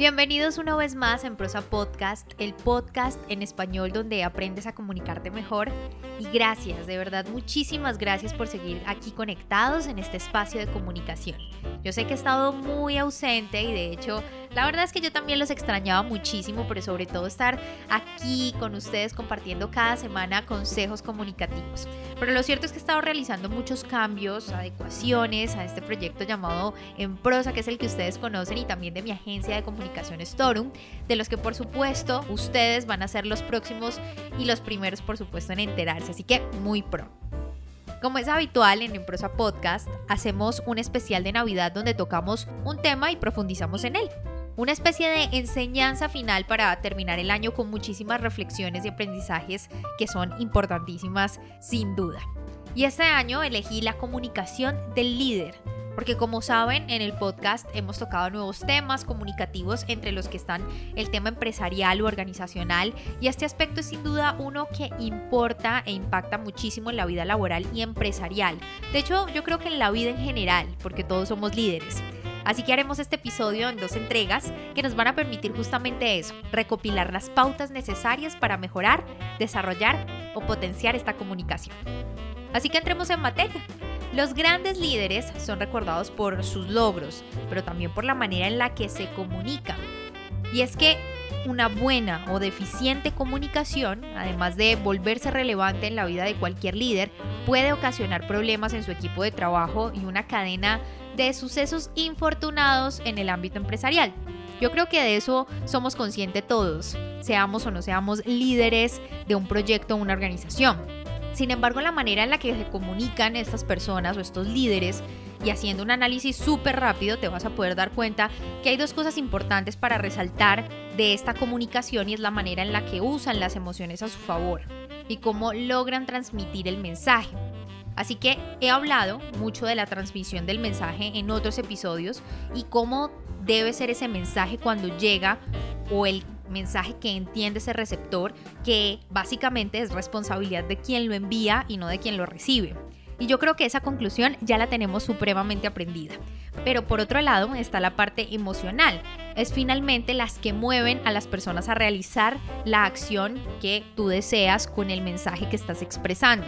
Bienvenidos una vez más en Prosa Podcast, el podcast en español donde aprendes a comunicarte mejor. Y gracias, de verdad, muchísimas gracias por seguir aquí conectados en este espacio de comunicación. Yo sé que he estado muy ausente y de hecho la verdad es que yo también los extrañaba muchísimo, pero sobre todo estar aquí con ustedes compartiendo cada semana consejos comunicativos. Pero lo cierto es que he estado realizando muchos cambios, adecuaciones a este proyecto llamado En Prosa, que es el que ustedes conocen, y también de mi agencia de comunicación Storum, de los que por supuesto ustedes van a ser los próximos y los primeros por supuesto en enterarse. Así que muy pronto. Como es habitual en Prosa Podcast, hacemos un especial de Navidad donde tocamos un tema y profundizamos en él. Una especie de enseñanza final para terminar el año con muchísimas reflexiones y aprendizajes que son importantísimas sin duda. Y este año elegí la comunicación del líder, porque como saben en el podcast hemos tocado nuevos temas comunicativos entre los que están el tema empresarial o organizacional y este aspecto es sin duda uno que importa e impacta muchísimo en la vida laboral y empresarial. De hecho yo creo que en la vida en general, porque todos somos líderes. Así que haremos este episodio en dos entregas que nos van a permitir justamente eso, recopilar las pautas necesarias para mejorar, desarrollar o potenciar esta comunicación. Así que entremos en materia. Los grandes líderes son recordados por sus logros, pero también por la manera en la que se comunican. Y es que una buena o deficiente comunicación, además de volverse relevante en la vida de cualquier líder, puede ocasionar problemas en su equipo de trabajo y una cadena de sucesos infortunados en el ámbito empresarial. Yo creo que de eso somos conscientes todos, seamos o no seamos líderes de un proyecto o una organización. Sin embargo, la manera en la que se comunican estas personas o estos líderes y haciendo un análisis súper rápido te vas a poder dar cuenta que hay dos cosas importantes para resaltar de esta comunicación y es la manera en la que usan las emociones a su favor y cómo logran transmitir el mensaje. Así que he hablado mucho de la transmisión del mensaje en otros episodios y cómo debe ser ese mensaje cuando llega o el mensaje que entiende ese receptor, que básicamente es responsabilidad de quien lo envía y no de quien lo recibe. Y yo creo que esa conclusión ya la tenemos supremamente aprendida. Pero por otro lado está la parte emocional. Es finalmente las que mueven a las personas a realizar la acción que tú deseas con el mensaje que estás expresando.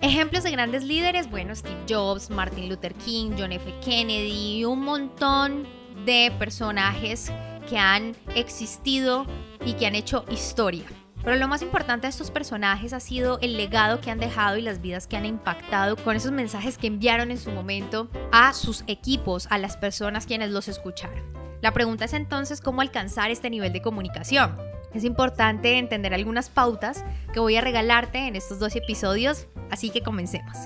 Ejemplos de grandes líderes, bueno, Steve Jobs, Martin Luther King, John F. Kennedy un montón de personajes que han existido y que han hecho historia. Pero lo más importante de estos personajes ha sido el legado que han dejado y las vidas que han impactado con esos mensajes que enviaron en su momento a sus equipos, a las personas quienes los escucharon. La pregunta es entonces cómo alcanzar este nivel de comunicación. Es importante entender algunas pautas que voy a regalarte en estos dos episodios Así que comencemos.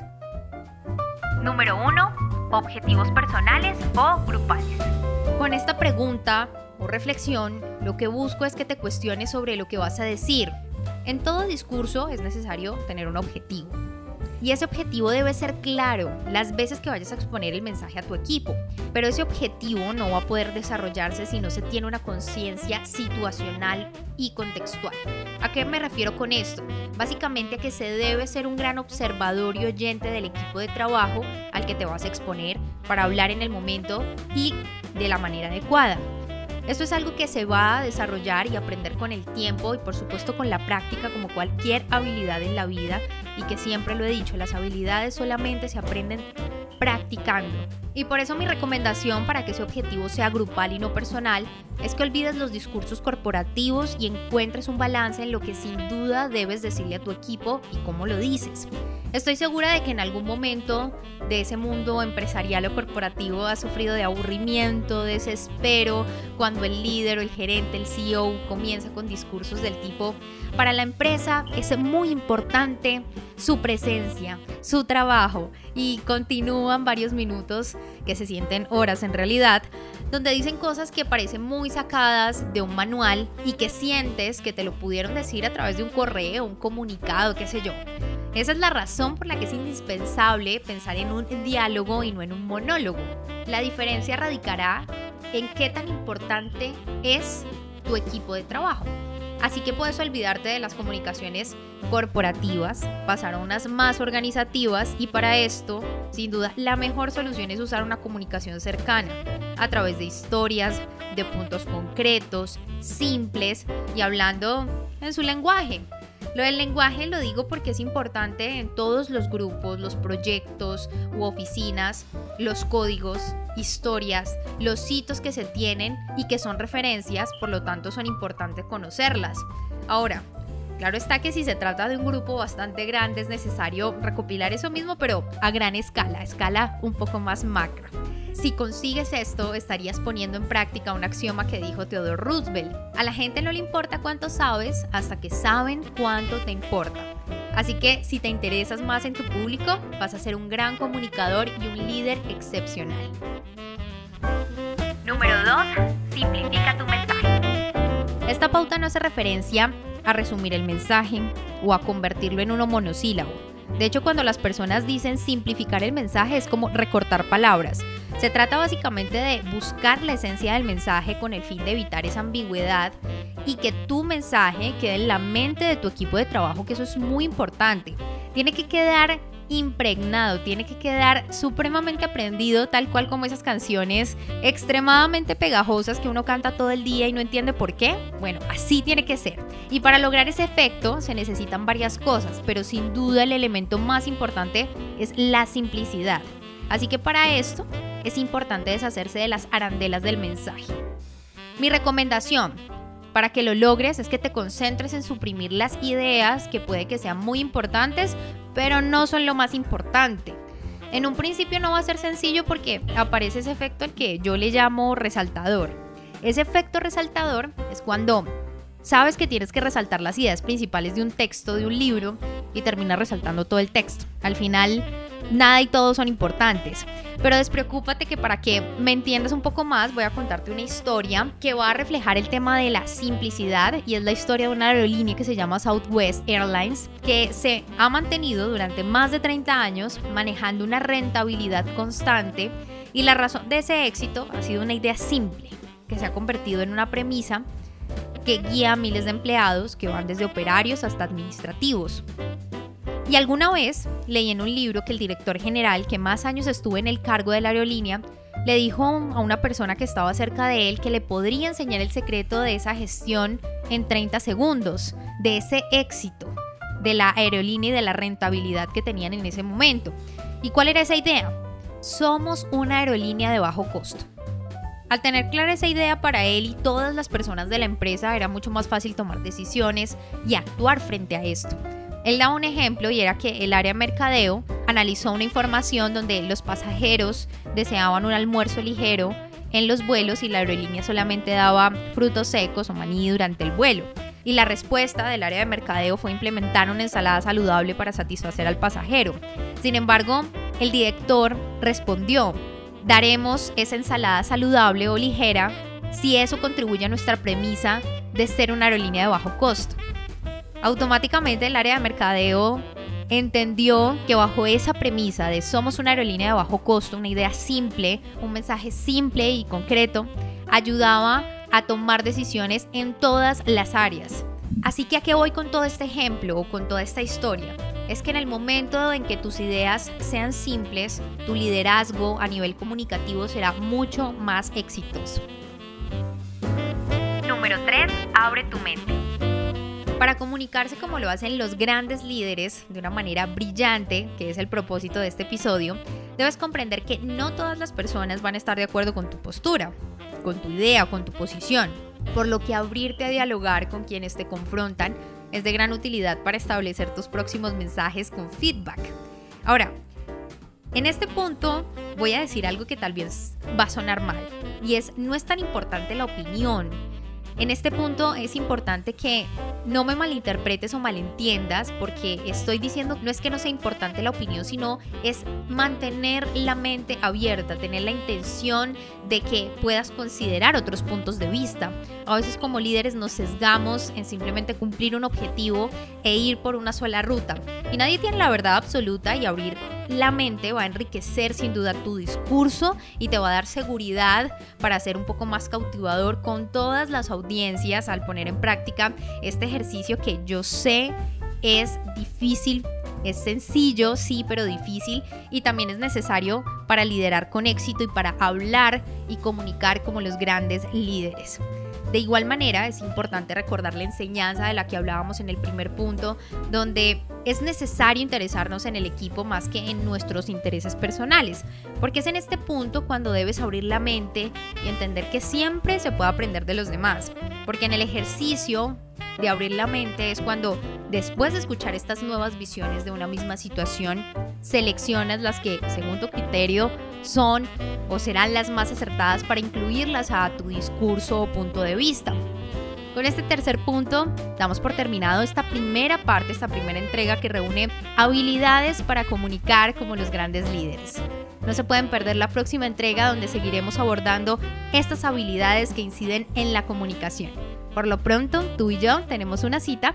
Número 1. Objetivos personales o grupales. Con esta pregunta o reflexión, lo que busco es que te cuestiones sobre lo que vas a decir. En todo discurso es necesario tener un objetivo. Y ese objetivo debe ser claro las veces que vayas a exponer el mensaje a tu equipo. Pero ese objetivo no va a poder desarrollarse si no se tiene una conciencia situacional y contextual. ¿A qué me refiero con esto? Básicamente a que se debe ser un gran observador y oyente del equipo de trabajo al que te vas a exponer para hablar en el momento y de la manera adecuada. Esto es algo que se va a desarrollar y aprender con el tiempo y por supuesto con la práctica como cualquier habilidad en la vida y que siempre lo he dicho, las habilidades solamente se aprenden practicando. Y por eso mi recomendación para que ese objetivo sea grupal y no personal es que olvides los discursos corporativos y encuentres un balance en lo que sin duda debes decirle a tu equipo y cómo lo dices. Estoy segura de que en algún momento de ese mundo empresarial o corporativo has sufrido de aburrimiento, desespero, cuando el líder o el gerente, el CEO comienza con discursos del tipo, para la empresa es muy importante su presencia, su trabajo y continúan varios minutos que se sienten horas en realidad, donde dicen cosas que parecen muy sacadas de un manual y que sientes que te lo pudieron decir a través de un correo, un comunicado, qué sé yo. Esa es la razón por la que es indispensable pensar en un diálogo y no en un monólogo. La diferencia radicará en qué tan importante es tu equipo de trabajo. Así que puedes olvidarte de las comunicaciones corporativas, pasar a unas más organizativas y para esto, sin duda, la mejor solución es usar una comunicación cercana a través de historias, de puntos concretos, simples y hablando en su lenguaje. Lo del lenguaje lo digo porque es importante en todos los grupos, los proyectos u oficinas, los códigos, historias, los hitos que se tienen y que son referencias, por lo tanto son importantes conocerlas. Ahora, Claro está que si se trata de un grupo bastante grande es necesario recopilar eso mismo, pero a gran escala, a escala un poco más macro. Si consigues esto, estarías poniendo en práctica un axioma que dijo Theodore Roosevelt. A la gente no le importa cuánto sabes hasta que saben cuánto te importa. Así que si te interesas más en tu público, vas a ser un gran comunicador y un líder excepcional. Número 2. Simplifica tu mensaje. Esta pauta no hace referencia a resumir el mensaje o a convertirlo en uno monosílabo. De hecho, cuando las personas dicen simplificar el mensaje es como recortar palabras. Se trata básicamente de buscar la esencia del mensaje con el fin de evitar esa ambigüedad y que tu mensaje quede en la mente de tu equipo de trabajo, que eso es muy importante. Tiene que quedar impregnado, tiene que quedar supremamente aprendido, tal cual como esas canciones extremadamente pegajosas que uno canta todo el día y no entiende por qué. Bueno, así tiene que ser. Y para lograr ese efecto se necesitan varias cosas, pero sin duda el elemento más importante es la simplicidad. Así que para esto es importante deshacerse de las arandelas del mensaje. Mi recomendación para que lo logres es que te concentres en suprimir las ideas que puede que sean muy importantes, pero no son lo más importante. En un principio no va a ser sencillo porque aparece ese efecto al que yo le llamo resaltador. Ese efecto resaltador es cuando sabes que tienes que resaltar las ideas principales de un texto, de un libro, y terminas resaltando todo el texto. Al final nada y todo son importantes. Pero despreocúpate que para que me entiendas un poco más voy a contarte una historia que va a reflejar el tema de la simplicidad y es la historia de una aerolínea que se llama Southwest Airlines que se ha mantenido durante más de 30 años manejando una rentabilidad constante y la razón de ese éxito ha sido una idea simple que se ha convertido en una premisa que guía a miles de empleados que van desde operarios hasta administrativos. Y alguna vez leí en un libro que el director general, que más años estuvo en el cargo de la aerolínea, le dijo a una persona que estaba cerca de él que le podría enseñar el secreto de esa gestión en 30 segundos, de ese éxito de la aerolínea y de la rentabilidad que tenían en ese momento. ¿Y cuál era esa idea? Somos una aerolínea de bajo costo. Al tener clara esa idea para él y todas las personas de la empresa era mucho más fácil tomar decisiones y actuar frente a esto. Él daba un ejemplo y era que el área mercadeo analizó una información donde los pasajeros deseaban un almuerzo ligero en los vuelos y la aerolínea solamente daba frutos secos o maní durante el vuelo. Y la respuesta del área de mercadeo fue implementar una ensalada saludable para satisfacer al pasajero. Sin embargo, el director respondió, daremos esa ensalada saludable o ligera si eso contribuye a nuestra premisa de ser una aerolínea de bajo costo. Automáticamente el área de mercadeo entendió que bajo esa premisa de somos una aerolínea de bajo costo, una idea simple, un mensaje simple y concreto, ayudaba a tomar decisiones en todas las áreas. Así que a qué voy con todo este ejemplo o con toda esta historia? Es que en el momento en que tus ideas sean simples, tu liderazgo a nivel comunicativo será mucho más exitoso. Número 3. Abre tu mente. Para comunicarse como lo hacen los grandes líderes de una manera brillante, que es el propósito de este episodio, debes comprender que no todas las personas van a estar de acuerdo con tu postura, con tu idea, con tu posición, por lo que abrirte a dialogar con quienes te confrontan es de gran utilidad para establecer tus próximos mensajes con feedback. Ahora, en este punto voy a decir algo que tal vez va a sonar mal, y es no es tan importante la opinión, en este punto es importante que no me malinterpretes o malentiendas porque estoy diciendo no es que no sea importante la opinión, sino es mantener la mente abierta, tener la intención de que puedas considerar otros puntos de vista. A veces como líderes nos sesgamos en simplemente cumplir un objetivo e ir por una sola ruta. Y nadie tiene la verdad absoluta y abrir la mente va a enriquecer sin duda tu discurso y te va a dar seguridad para ser un poco más cautivador con todas las al poner en práctica este ejercicio que yo sé es difícil es sencillo, sí, pero difícil y también es necesario para liderar con éxito y para hablar y comunicar como los grandes líderes. De igual manera, es importante recordar la enseñanza de la que hablábamos en el primer punto, donde es necesario interesarnos en el equipo más que en nuestros intereses personales, porque es en este punto cuando debes abrir la mente y entender que siempre se puede aprender de los demás, porque en el ejercicio de abrir la mente es cuando, después de escuchar estas nuevas visiones de una misma situación, seleccionas las que, según tu criterio, son o serán las más acertadas para incluirlas a tu discurso o punto de vista. Con este tercer punto, damos por terminado esta primera parte, esta primera entrega que reúne habilidades para comunicar como los grandes líderes. No se pueden perder la próxima entrega donde seguiremos abordando estas habilidades que inciden en la comunicación. Por lo pronto, tú y yo tenemos una cita